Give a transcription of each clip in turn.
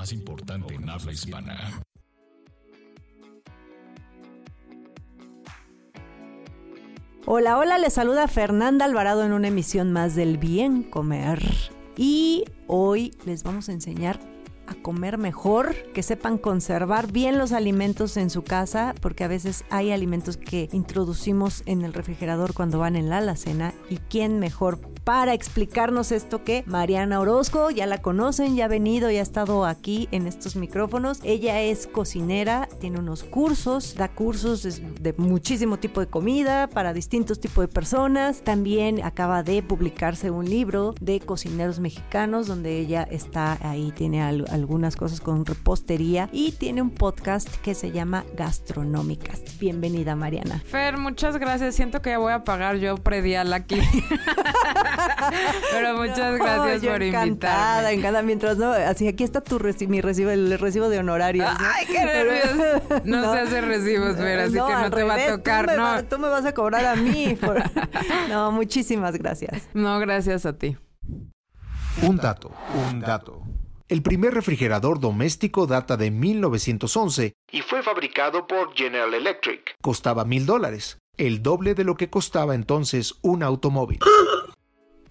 más importante en habla hispana. Hola, hola, les saluda Fernanda Alvarado en una emisión más del Bien Comer. Y hoy les vamos a enseñar a comer mejor, que sepan conservar bien los alimentos en su casa, porque a veces hay alimentos que introducimos en el refrigerador cuando van en la alacena y quién mejor para explicarnos esto que Mariana Orozco, ya la conocen, ya ha venido, ya ha estado aquí en estos micrófonos. Ella es cocinera, tiene unos cursos, da cursos de muchísimo tipo de comida para distintos tipos de personas. También acaba de publicarse un libro de cocineros mexicanos donde ella está ahí, tiene algunas cosas con repostería y tiene un podcast que se llama Gastronómicas. Bienvenida Mariana. Fer, muchas gracias. Siento que ya voy a pagar yo predial aquí. Pero muchas gracias por encantada, Encantada, Mientras no, así aquí está tu mi recibo, el recibo de honorarios. Ay, qué nervios. No, se hace recibos, Fer, así que no te va a tocar. Tú no. Me, tú me vas a cobrar a mí. No, muchísimas gracias. No, gracias a ti. Un dato, un dato. El primer refrigerador doméstico data de 1911 y fue fabricado por General Electric. Costaba mil dólares, el doble de lo que costaba entonces un automóvil.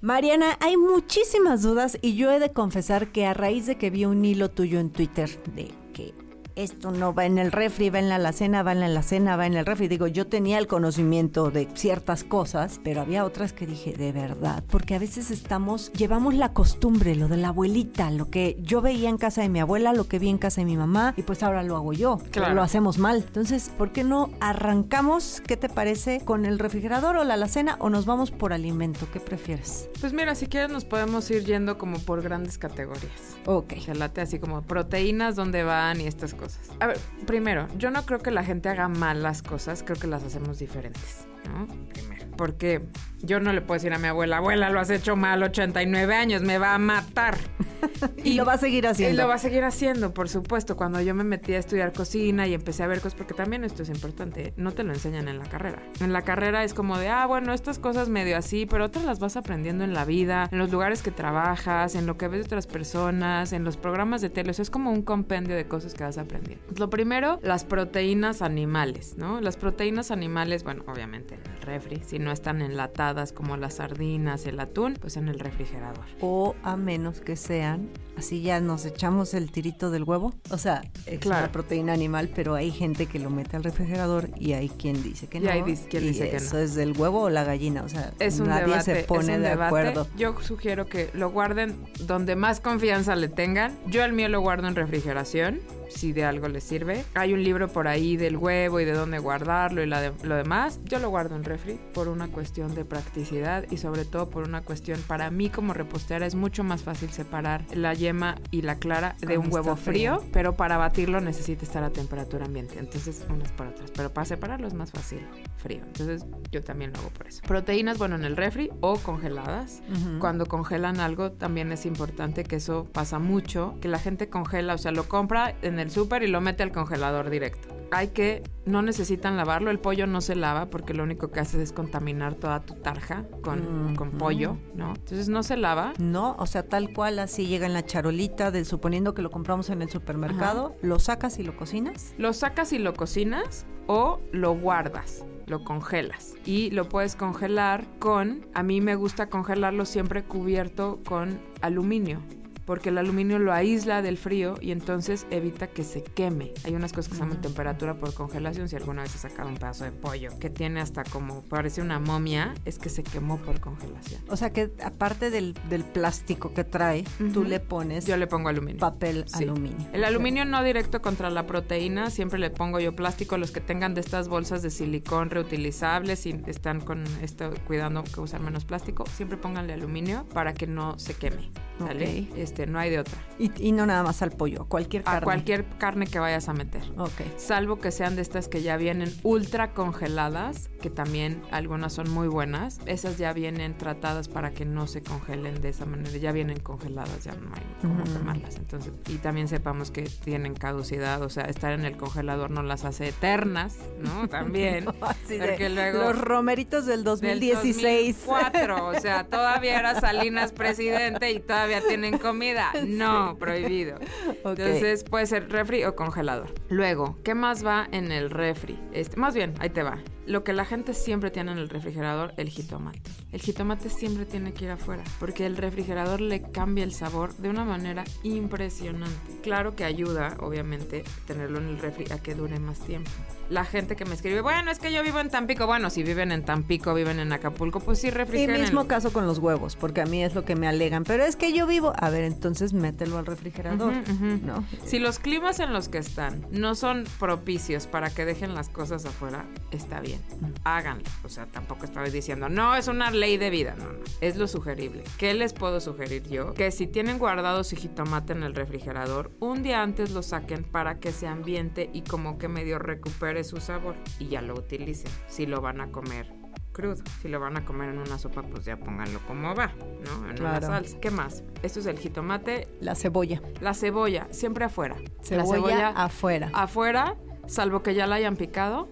Mariana, hay muchísimas dudas y yo he de confesar que a raíz de que vi un hilo tuyo en Twitter de que esto no va en el refri, va en la alacena, va en la alacena, va en el refri. Digo, yo tenía el conocimiento de ciertas cosas, pero había otras que dije, de verdad, porque a veces estamos, llevamos la costumbre, lo de la abuelita, lo que yo veía en casa de mi abuela, lo que vi en casa de mi mamá, y pues ahora lo hago yo, claro. lo hacemos mal. Entonces, ¿por qué no arrancamos, qué te parece, con el refrigerador o la alacena o nos vamos por alimento? ¿Qué prefieres? Pues mira, si quieres nos podemos ir yendo como por grandes categorías. Ok. Se late así como proteínas, dónde van y estas cosas. A ver, primero, yo no creo que la gente haga mal las cosas, creo que las hacemos diferentes, ¿no? Primero. Porque yo no le puedo decir a mi abuela, abuela, lo has hecho mal 89 años, me va a matar. y, lo va a seguir haciendo. Y lo va a seguir haciendo, por supuesto. Cuando yo me metí a estudiar cocina y empecé a ver cosas, porque también esto es importante, no te lo enseñan en la carrera. En la carrera es como de, ah, bueno, estas cosas medio así, pero otras las vas aprendiendo en la vida, en los lugares que trabajas, en lo que ves de otras personas, en los programas de tele. O sea, es como un compendio de cosas que vas aprendiendo. Lo primero, las proteínas animales, ¿no? Las proteínas animales, bueno, obviamente en el refri, si no están enlatadas como las sardinas, el atún, pues en el refrigerador. O a menos que sean, así ya nos echamos el tirito del huevo. O sea, es Claro. una proteína animal, pero hay gente que lo mete al refrigerador y hay quien dice que Y no. hay quien y dice que eso no. es del huevo o la gallina. O sea, Es un nadie debate, se pone es un de debate. acuerdo. Yo sugiero que lo guarden donde más confianza le tengan. Yo el mío lo guardo en refrigeración, si de algo les sirve. Hay un libro por ahí del huevo y de dónde guardarlo y la de- lo demás. Yo lo guardo en refri por una cuestión de practicidad y sobre todo por una cuestión para mí como repostera es mucho más fácil separar la yema y la clara de Cuando un huevo frío. frío, pero para batirlo necesita estar a temperatura ambiente. Entonces, unas por otras. Pero para separarlo es más fácil frío. Entonces, yo también lo hago por eso. Proteínas, bueno, en el refri o congeladas. Cuando congelan algo, también es importante que eso pasa mucho, que la gente congela, o sea, lo compra en el súper y lo mete al congelador directo. Hay que, no necesitan lavarlo, el pollo no se lava porque lo único que hace es contaminar toda tu tarja con, con pollo, ¿no? Entonces no se lava. No, o sea, tal cual así llega en la charolita, de, suponiendo que lo compramos en el supermercado, lo sacas y lo cocinas. Lo sacas y lo cocinas o lo guardas, lo congelas. Y lo puedes congelar con, a mí me gusta congelarlo siempre cubierto con aluminio. Porque el aluminio lo aísla del frío y entonces evita que se queme. Hay unas cosas que se llaman temperatura por congelación. Si alguna vez has sacado un pedazo de pollo que tiene hasta como parece una momia, es que se quemó por congelación. O sea que aparte del, del plástico que trae, tú le pones Yo le pongo aluminio. papel Sí. aluminio. El aluminio no directo contra la proteína, siempre le pongo yo plástico, los que tengan de estas bolsas de silicón reutilizables y están con esto cuidando que usar menos plástico, siempre pónganle aluminio para que no se queme. ¿sale? Ok. Este, no hay de otra. Y, y no nada más al pollo, cualquier carne. A cualquier carne que vayas a meter. Ok. Salvo que sean de estas que ya vienen ultra congeladas, que también algunas son muy buenas. Esas ya vienen tratadas para que no se congelen de esa manera. Ya vienen congeladas, ya no hay cómo quemarlas. Entonces, y también sepamos que tienen caducidad, o sea, estar en el congelador no las hace eternas, ¿no? También. Así de, Porque luego- los romeritos del del 2016. 2004, o sea, todavía era Salinas presidente y todavía tienen comida. No, prohibido. Entonces puede ser refri o congelador. Luego, ¿qué más va en el refri? Este, más bien, ahí te va. Lo que la gente siempre tiene en el refrigerador, el jitomate. El jitomate siempre tiene que ir afuera, porque el refrigerador le cambia el sabor de una manera impresionante. Claro que ayuda, obviamente, tenerlo en el refri a que dure más tiempo. La gente que me escribe, bueno, es que yo vivo en Tampico. Bueno, si viven en Tampico, viven en Acapulco, pues sí Y refrigeran. mismo caso con los huevos, porque a mí es lo que me alegan. Pero es que yo vivo. A ver, entonces mételo al refrigerador. ¿No? Si los climas en los que están no son propicios para que dejen las cosas afuera, está bien. Háganlo. O sea, tampoco estoy diciendo, no, es una ley de vida. No, no. Es lo sugerible. ¿Qué les puedo sugerir yo? Que si tienen guardado su jitomate en el refrigerador, un día antes lo saquen para que se ambiente y como que medio recupere su sabor y ya lo utilicen. Si lo van a comer crudo. Si lo van a comer en una sopa, pues ya pónganlo como va, ¿no? En Claro. una salsa. ¿Qué más? Esto es el jitomate, La cebolla. la cebolla, siempre afuera. Cebolla, la afuera. afuera, salvo que ya la hayan picado.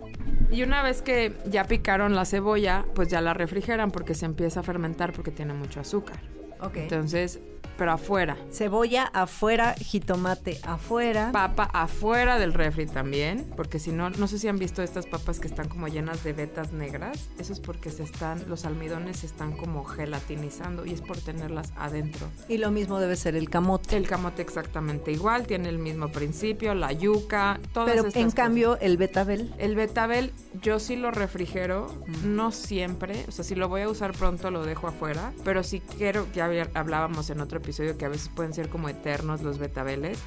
Y una vez que ya picaron la cebolla, pues ya la refrigeran porque se empieza a fermentar porque tiene mucho azúcar. Ok. Entonces, pero afuera. Cebolla afuera, jitomate afuera. Papa afuera del refri también, porque si no, no sé si han visto estas papas que están como llenas de vetas negras. Eso es porque se están, los almidones se están como gelatinizando y es por tenerlas adentro. y lo mismo debe ser el camote. El camote exactamente igual, tiene el mismo principio, la yuca, todas Pero estas en cosas. cambio, el betabel. El betabel yo sí lo refrigero, no siempre, o sea, si lo voy a usar pronto lo dejo afuera, pero sí quiero, ya hablábamos en otro episodio que a veces pueden ser como eternos los betabeles.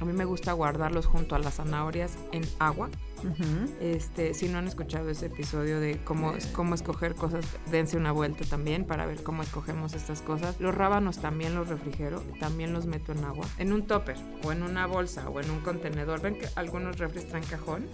A mí me gusta guardarlos junto a las zanahorias en agua. Este, si no han escuchado ese episodio de cómo, cómo escoger cosas, dense una vuelta también para ver cómo escogemos estas cosas. Los rábanos también los refrigero, también los meto en agua, en un topper o en una bolsa o en un contenedor. Ven que algunos refres traen cajón.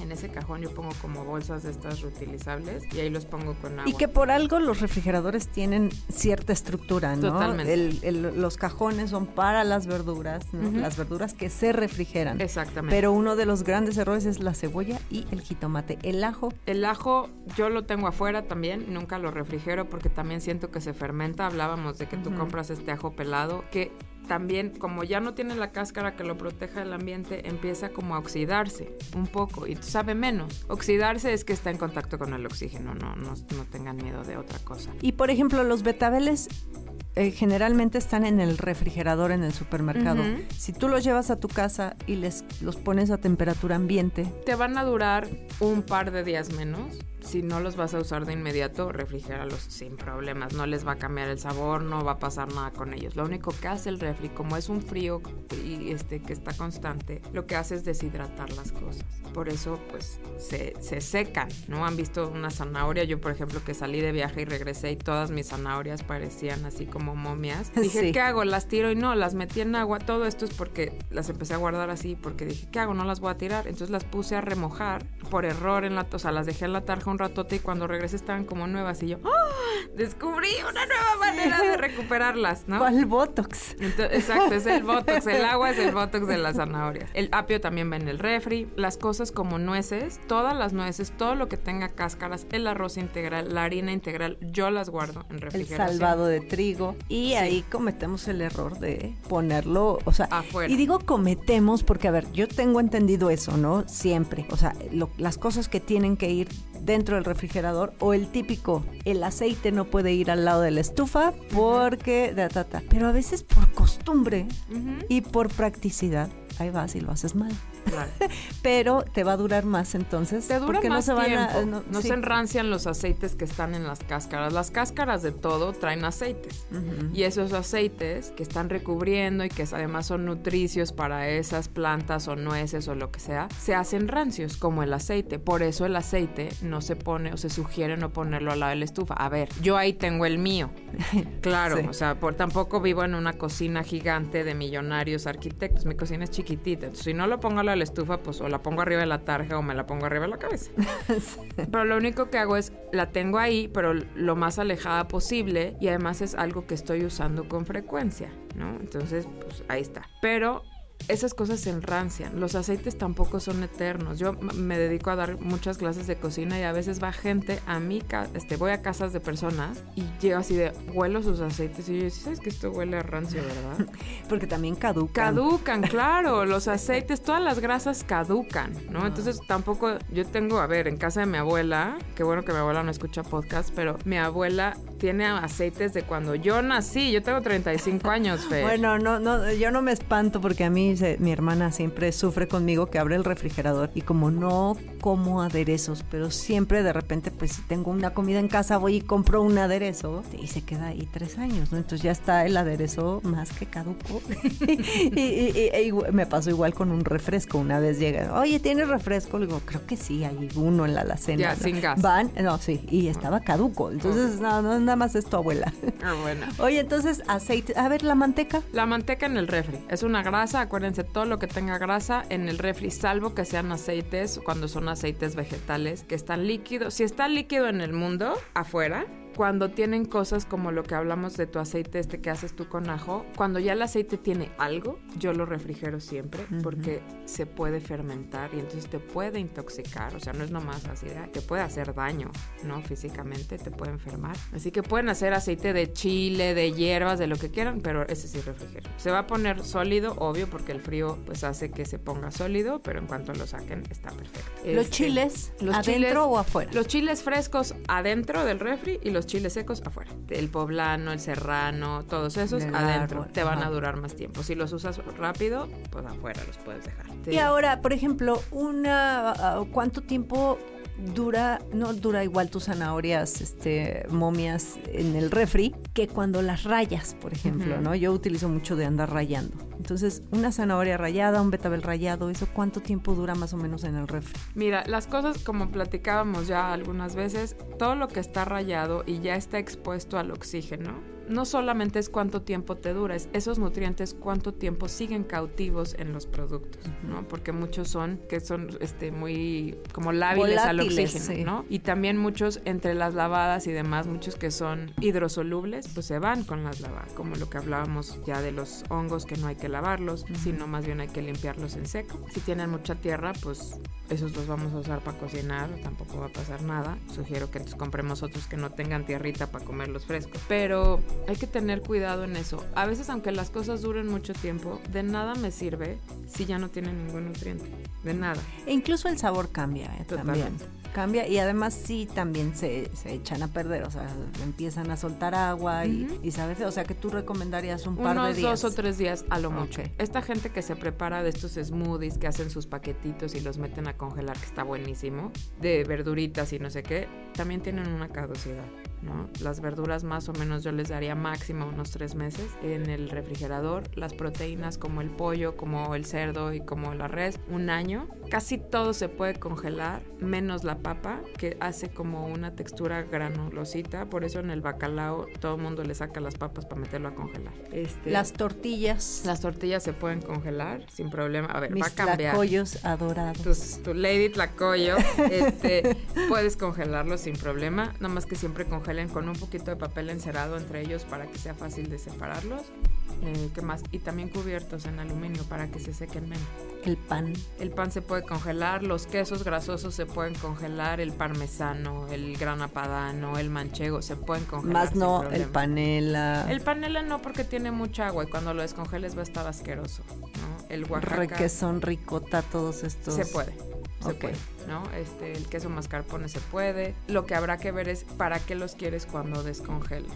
En ese cajón yo pongo como bolsas de estas reutilizables y ahí los pongo con agua. Y que por algo los refrigeradores tienen cierta estructura, ¿no? Totalmente. El- el- los cajones son para las verduras, ¿no? Las verduras que se refrigeran. Exactamente. Pero uno de los grandes errores es la cebolla y el jitomate. El ajo, El ajo yo lo tengo afuera también, nunca lo refrigero porque también siento que se fermenta. Hablábamos de que tú compras este ajo pelado que también como ya no tiene la cáscara que lo proteja del ambiente, empieza como a oxidarse un poco y sabe menos. Oxidarse es que está en contacto con el oxígeno, no, no, no tengan miedo de otra cosa. Y por ejemplo, los betabeles eh, generalmente están en el refrigerador en el supermercado. Si tú los llevas a tu casa y les los pones a temperatura ambiente, Te van a durar un par de días menos. Si no los vas a usar de inmediato, refrigéralos sin problemas. No les va a cambiar el sabor, no va a pasar nada con ellos. Lo único que hace el refri, como es un frío y este que está constante, lo que hace es deshidratar las cosas. Por eso, pues, se, se secan, ¿no? Han visto una zanahoria. Yo, por ejemplo, que salí de viaje y regresé y todas mis zanahorias parecían así como momias. Dije, Sí. ¿qué hago? Las tiro y no, las metí en agua. Todo esto es porque las empecé a guardar así, porque dije, ¿qué hago? No las voy a tirar. Entonces las puse a remojar por error en la, o sea, las dejé en la tarja un ratote y cuando regresé estaban como nuevas y yo, ¡ah! Descubrí una nueva manera de recuperarlas, ¿no? ¿cuál botox? Exacto, es el botox, el agua es el botox de las zanahorias. El apio también va en el refri. Las cosas como nueces, todas las nueces, todo lo que tenga cáscaras, el arroz integral, la harina integral, yo las guardo en El refrigeración. salvado de trigo. Y ahí cometemos el error de ponerlo, o sea, Afuera. y digo cometemos porque, a ver, yo tengo entendido eso, ¿no? Siempre. O sea, lo- las cosas que tienen que ir dentro del refrigerador o el típico, el aceite no puede ir al lado de la estufa porque... da, ta. Pero a veces por costumbre y por practicidad, ahí vas y lo haces mal. Claro. Pero te va a durar más entonces. Te dura porque más no se tiempo. van a... no sí. se enrancian los aceites que están en las cáscaras. Las cáscaras de todo traen aceites. Y esos aceites que están recubriendo y que además son nutricios para esas plantas o nueces o lo que sea, se hacen rancios como el aceite. Por eso el aceite no se pone o se sugiere no ponerlo al lado de la estufa. A ver, yo ahí tengo el mío. Claro, Sí. o sea, por, tampoco vivo en una cocina gigante de millonarios arquitectos. Mi cocina es chiquitita. Entonces, si no lo pongo al lado de la estufa, pues o la pongo arriba de la tarja o me la pongo arriba de la cabeza. Pero lo único que hago es, la tengo ahí, pero lo más alejada posible y además es algo que estoy usando con frecuencia, ¿no? Entonces, pues ahí está. Pero esas cosas se enrancian. Los aceites tampoco son eternos. Yo me dedico a dar muchas clases de cocina y a veces va gente a mi casa, este, voy a casas de personas y llego así de, huelo sus aceites y yo, "Sí ¿sabes que esto huele a rancio, verdad? Porque también caducan. Caducan, claro, los aceites, todas las grasas caducan, ¿no? Entonces tampoco, yo tengo, a ver, en casa de mi abuela, qué bueno que mi abuela no escucha podcast, pero mi abuela tiene aceites de cuando yo nací, yo tengo 35 años, Fe. Bueno, no, no, yo no me espanto porque a mí se- mi hermana siempre sufre conmigo que abre el refrigerador y como no como aderezos, pero siempre de repente pues si tengo una comida en casa voy y compro un aderezo y se queda ahí tres años, ¿no? Entonces ya está el aderezo más que caduco. y, y- y- e igual- me pasó igual con un refresco. Una vez llega, oye, ¿tienes refresco? Le digo, creo que sí, hay uno en la alacena. Ya, ¿no? sin gas. Van, no, sí, y estaba caduco. Entonces, no, no, nada más es tu abuela. Ah, bueno. Oye, entonces aceite, a ver, la manteca. La manteca en el refri. Es una grasa, acuérdense, todo lo que tenga grasa en el refri, salvo que sean aceites, cuando son aceites vegetales, que están líquidos. Si está líquido en el mundo, afuera, cuando tienen cosas como lo que hablamos de tu aceite este que haces tú con ajo, cuando ya el aceite tiene algo, yo lo refrigero siempre porque se puede fermentar y entonces te puede intoxicar, o sea, no es nomás así, de, "Ay, te puede hacer daño, ¿no? Físicamente te puede enfermar. Así que pueden hacer aceite de chile, de hierbas, de lo que quieran, pero ese sí refrigero. Se va a poner sólido, obvio, porque el frío pues hace que se ponga sólido, pero en cuanto lo saquen está perfecto. ¿Los Este, chiles los adentro chiles- o afuera? Los chiles frescos adentro del refri y los chiles secos afuera. El poblano, el serrano, todos esos Del adentro. árbol, Te van ajá. a durar más tiempo. Si los usas rápido, pues afuera los puedes dejar. Y ahora, por ejemplo, una ah, ¿cuánto tiempo dura, no dura igual tus zanahorias, este, momias en el refri que cuando las rayas, por ejemplo. ¿no? Yo utilizo mucho de andar rayando. Entonces, una zanahoria rayada, un betabel rayado, ¿eso cuánto tiempo dura más o menos en el refri? Mira, las cosas como platicábamos ya algunas veces, todo lo que está rayado y ya está expuesto al oxígeno, no solamente es cuánto tiempo te dura, es esos nutrientes cuánto tiempo siguen cautivos en los productos, ¿no? Porque muchos son que son este muy como lábiles al Volátiles, oxígeno, sí. ¿no? Y también muchos entre las lavadas y demás, muchos que son hidrosolubles, pues se van con las lavadas, como lo que hablábamos ya de los hongos que no hay que lavarlos, sino más bien hay que limpiarlos en seco. Si tienen mucha tierra, pues esos los vamos a usar para cocinar, tampoco va a pasar nada. Sugiero que entonces compremos otros que no tengan tierrita para comerlos frescos. Pero hay que tener cuidado en eso. A veces, aunque las cosas duren mucho tiempo, de nada me sirve si ya no tienen ningún nutriente. De nada. E incluso el sabor cambia, ¿eh? también. Cambia y además sí también se, se echan a perder, o sea, empiezan a soltar agua y, Ujú. y sabes, o sea que tú recomendarías un par Unos de días. dos o tres días a lo mucho. Esta gente que se prepara de estos smoothies, que hacen sus paquetitos y los meten a congelar, que está buenísimo, de verduritas y no sé qué, también tienen una caducidad, ¿no? Las verduras más o menos yo les daría máximo unos tres meses en el refrigerador. Las proteínas como el pollo, como el cerdo y como la res, un año. Casi todo se puede congelar, menos la papa, que hace como una textura granulosita. Por eso en el bacalao todo el mundo le saca las papas para meterlo a congelar. Este, Las tortillas, las tortillas se pueden congelar sin problema. A ver, va a cambiar. tlacoyos adorados. Tus- tu Lady Tlacoyo, este, puedes congelarlos sin problema, nada más que siempre congelen con un poquito de papel encerado entre ellos para que sea fácil de separarlos. Eh, ¿Qué más? Y también cubiertos en aluminio para que se sequen menos. El pan. El pan se puede congelar, los quesos grasosos se pueden congelar, el parmesano, el grana padano, el manchego se pueden congelar. Más no el problema. panela. El panela no porque tiene mucha agua y cuando lo descongeles va a estar asqueroso, ¿no? El Oaxaca requesón, ricota, todos estos. se puede. Se puede, ¿no? Este, el queso mascarpone se puede. Lo que habrá que ver es para qué los quieres cuando descongela.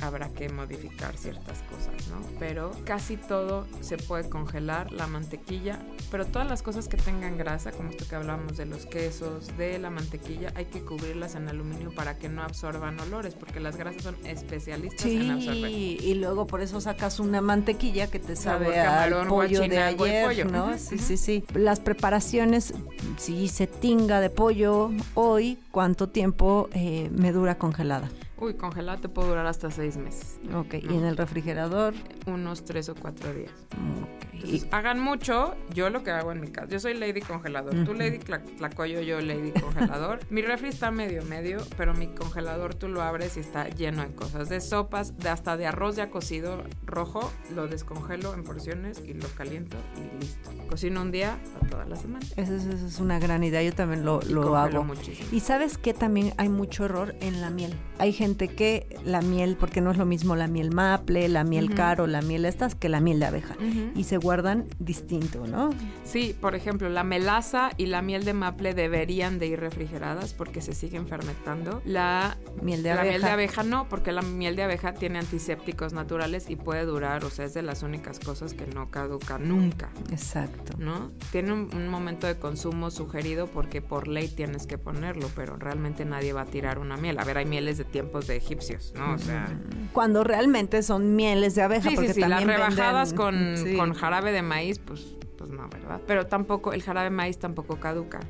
Habrá que modificar ciertas cosas, ¿no? Pero casi todo se puede congelar, la mantequilla, pero todas las cosas que tengan grasa, como esto que hablábamos de los quesos, de la mantequilla, hay que cubrirlas en aluminio para que no absorban olores, porque las grasas son especialistas en absorber. Sí, y luego por eso sacas una mantequilla que te Sabor sabe al camarón, pollo de ayer, pollo. ¿no? Sí, sí, sí. Las preparaciones, si hice tinga de pollo hoy, ¿cuánto tiempo eh, me dura congelada? Uy, congelada te puede durar hasta seis meses. Ok, y en el refrigerador, Unos tres o cuatro días. ok. Entonces, Y- hagan mucho. Yo lo que hago en mi casa. Yo soy Lady Congelador. Tú Lady Tla- Tlacoyo, yo Lady Congelador. mi refri está medio medio, pero mi congelador tú lo abres y está lleno de cosas. De sopas, de hasta de arroz ya cocido rojo. Lo descongelo en porciones y lo caliento y listo. Cocino un día para toda la semana. Esa es, una gran idea, yo también lo, Y lo hago. muchísimo. Y sabes que también hay mucho error en la miel. Hay gente que la miel, porque no es lo mismo la miel maple, la miel caro, la miel estas, que la miel de abeja. Y se guardan distinto, ¿no? Sí, por ejemplo, la melaza y la miel de maple deberían de ir refrigeradas porque se siguen fermentando. La Miel de la abeja. miel de abeja no, porque la miel de abeja tiene antisépticos naturales y puede durar, o sea, es de las únicas cosas que no caduca nunca. Exacto. ¿No? Tiene un, un momento de consumo sugerido porque por ley tienes que ponerlo, pero realmente nadie va a tirar una miel. A ver, hay mieles de de egipcios, ¿no? O sea, Cuando realmente son mieles de abeja, Sí, porque sí, sí, las también rebajadas venden- con, sí. con jarabe de maíz, pues, pues no, ¿verdad? Pero tampoco, el jarabe de maíz tampoco caduca,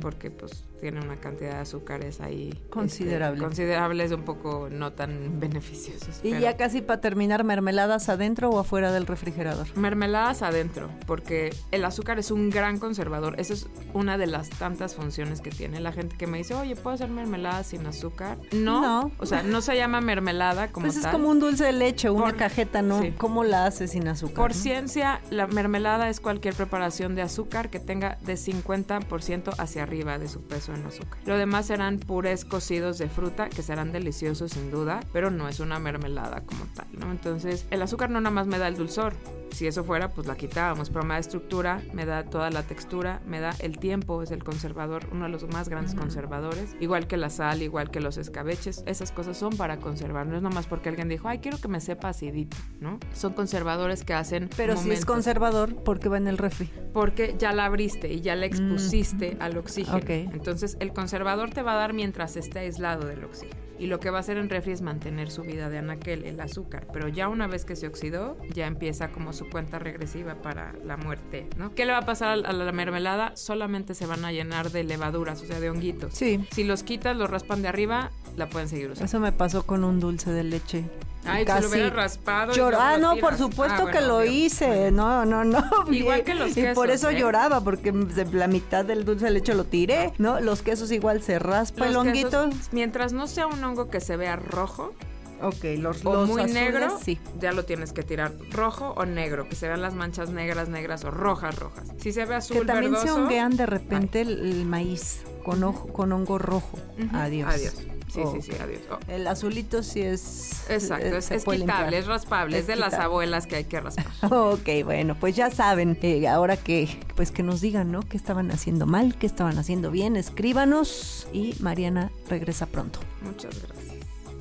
porque pues tiene una cantidad de azúcares ahí. este, Considerable. considerables, un poco no tan beneficiosos. Y pero- ya casi para terminar, mermeladas adentro o afuera del refrigerador. Mermeladas adentro, porque el azúcar es un gran conservador. Esa es una de las tantas funciones que tiene. La gente que me dice, oye, ¿puedo hacer mermelada sin azúcar? No. No. O sea, no se llama mermelada como Pues es tal. como un dulce de leche, una Por- cajeta, ¿no? sí. ¿Cómo la haces sin azúcar? Por no? ciencia, la mermelada es cualquier preparación de azúcar que tenga de 50% hacia arriba de su peso en azúcar. Lo demás serán purés cocidos de fruta que serán deliciosos sin duda, pero no es una mermelada como tal, ¿no? Entonces, el azúcar no nada más me da el dulzor. Si eso fuera, pues la quitábamos, pero me da estructura, me da toda la textura, me da el tiempo, es el conservador, uno de los más grandes conservadores, igual que la sal, igual que los escabeches, esas cosas son para conservar, no es nomás porque alguien dijo, ay, quiero que me sepa acidito, ¿no? Son conservadores que hacen Pero si es momentos. conservador, porque va en el refri. Porque ya la abriste y ya la expusiste al oxígeno. Ok. Entonces el conservador te va a dar mientras esté aislado del oxígeno. Y lo que va a hacer en refri es mantener su vida de anaquel, el azúcar. Pero ya una vez que se oxidó, ya empieza como su cuenta regresiva para la muerte, ¿no? ¿Qué le va a pasar a la mermelada? Solamente se van a llenar de levaduras, o sea, de honguitos. Sí. Si los quitas, los raspan de arriba, la pueden seguir usando. Eso me pasó con un dulce de leche. Ay, se lo hubiera raspado luego Ah, no, por supuesto Ah, bueno, que lo hice. No, no, no. Igual que los Y por quesos, eso ¿eh? lloraba, porque la mitad del dulce de leche lo tiré, ¿no? Los quesos igual se raspa el Los honguito. quesos, mientras no sea un hongo que se vea rojo, Ok, los, o los muy azules, negro, sí. ya lo tienes que tirar rojo o negro, que se vean las manchas negras, negras o rojas, rojas. Si se ve azul, Que también se honguean de repente el, el maíz con, ojo, con hongo rojo. Adiós. Adiós. Sí, Oh, sí, sí, adiós. Oh, El azulito sí es... Exacto, eh, es, es quitable, limpiar. es raspable, es, Es de las abuelas que hay que raspar. Ok, bueno, pues ya saben, eh, ahora que pues que nos digan, ¿no? ¿Qué estaban haciendo mal? ¿Qué estaban haciendo bien? Escríbanos y Mariana regresa pronto. Muchas gracias.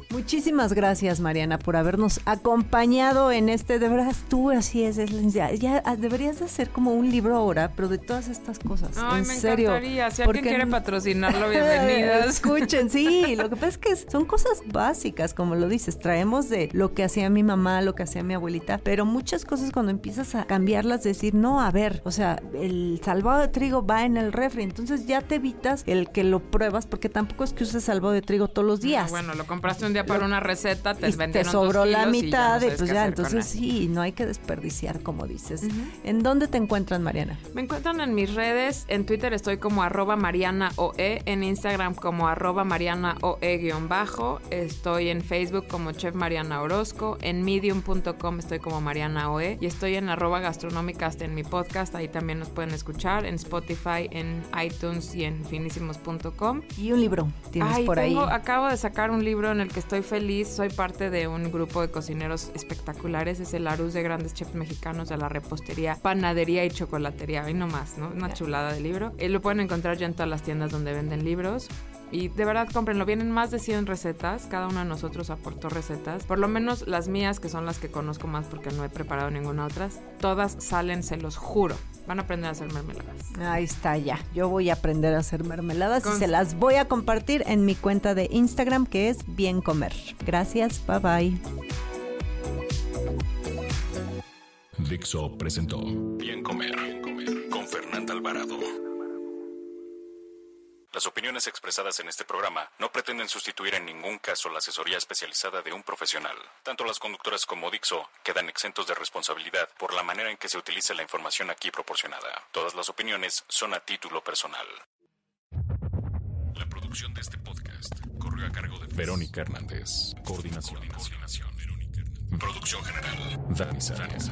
Muchísimas gracias, Mariana, por habernos acompañado en este. De verdad, tú así es. es- ya, ya deberías de hacer como un libro ahora, pero de todas estas cosas. Ay, en me serio. encantaría. Si Porque alguien quiere patrocinarlo, bienvenidas. Escuchen, sí, lo que pasa es que son cosas básicas, como lo dices, traemos de lo que hacía mi mamá, lo que hacía mi abuelita, pero muchas cosas cuando empiezas a cambiarlas, decir, no, a ver, o sea, el salvado de trigo va en el refri, entonces ya te evitas el que lo pruebas, porque tampoco es que uses salvado de trigo todos los días. Ah, bueno, lo compraste un día para una receta, te y te vendieron sobró dos la y mitad no y pues ya, entonces sí, no hay que desperdiciar, como dices. ¿En dónde te encuentran, Mariana? Me encuentran en mis redes, en Twitter estoy como arroba Mariana OE, en Instagram como arroba Mariana OE guion bajo, estoy en Facebook como Chef Mariana Orozco, en medium.com estoy como Mariana OE y estoy en arroba gastronómica hasta en mi podcast, ahí también nos pueden escuchar, en Spotify, en iTunes y en finísimos.com. Y un libro tienes Ay, por tengo- ahí. acabo de sacar un libro en el que estoy feliz. Soy parte de un grupo de cocineros espectaculares. Es el Arus de grandes chefs mexicanos de la repostería, panadería y chocolatería. Ahí nomás, ¿no? Una chulada de libro. Eh, lo pueden encontrar ya en todas las tiendas donde venden libros. Y de verdad, cómprenlo. Vienen más de 100 recetas. Cada uno de nosotros aportó recetas. Por lo menos las mías, que son las que conozco más porque no he preparado ninguna otra. Todas salen, se los juro. Van a aprender a hacer mermeladas. Ahí está ya. Yo voy a aprender a hacer mermeladas y se las voy a compartir en mi cuenta de Instagram que es Bien Comer. Gracias, bye bye. Dixo presentó Bien Comer, Bien Comer con Fernanda Alvarado. Las opiniones expresadas en este programa no pretenden sustituir en ningún caso la asesoría especializada de un profesional. Tanto las conductoras como Dixo quedan exentos de responsabilidad por la manera en que se utiliza la información aquí proporcionada. Todas las opiniones son a título personal. La producción de este podcast corrió a cargo de Verónica Hernández. Coordinación. Coordinación. Verónica Hernández. Producción general. Dani Sánchez.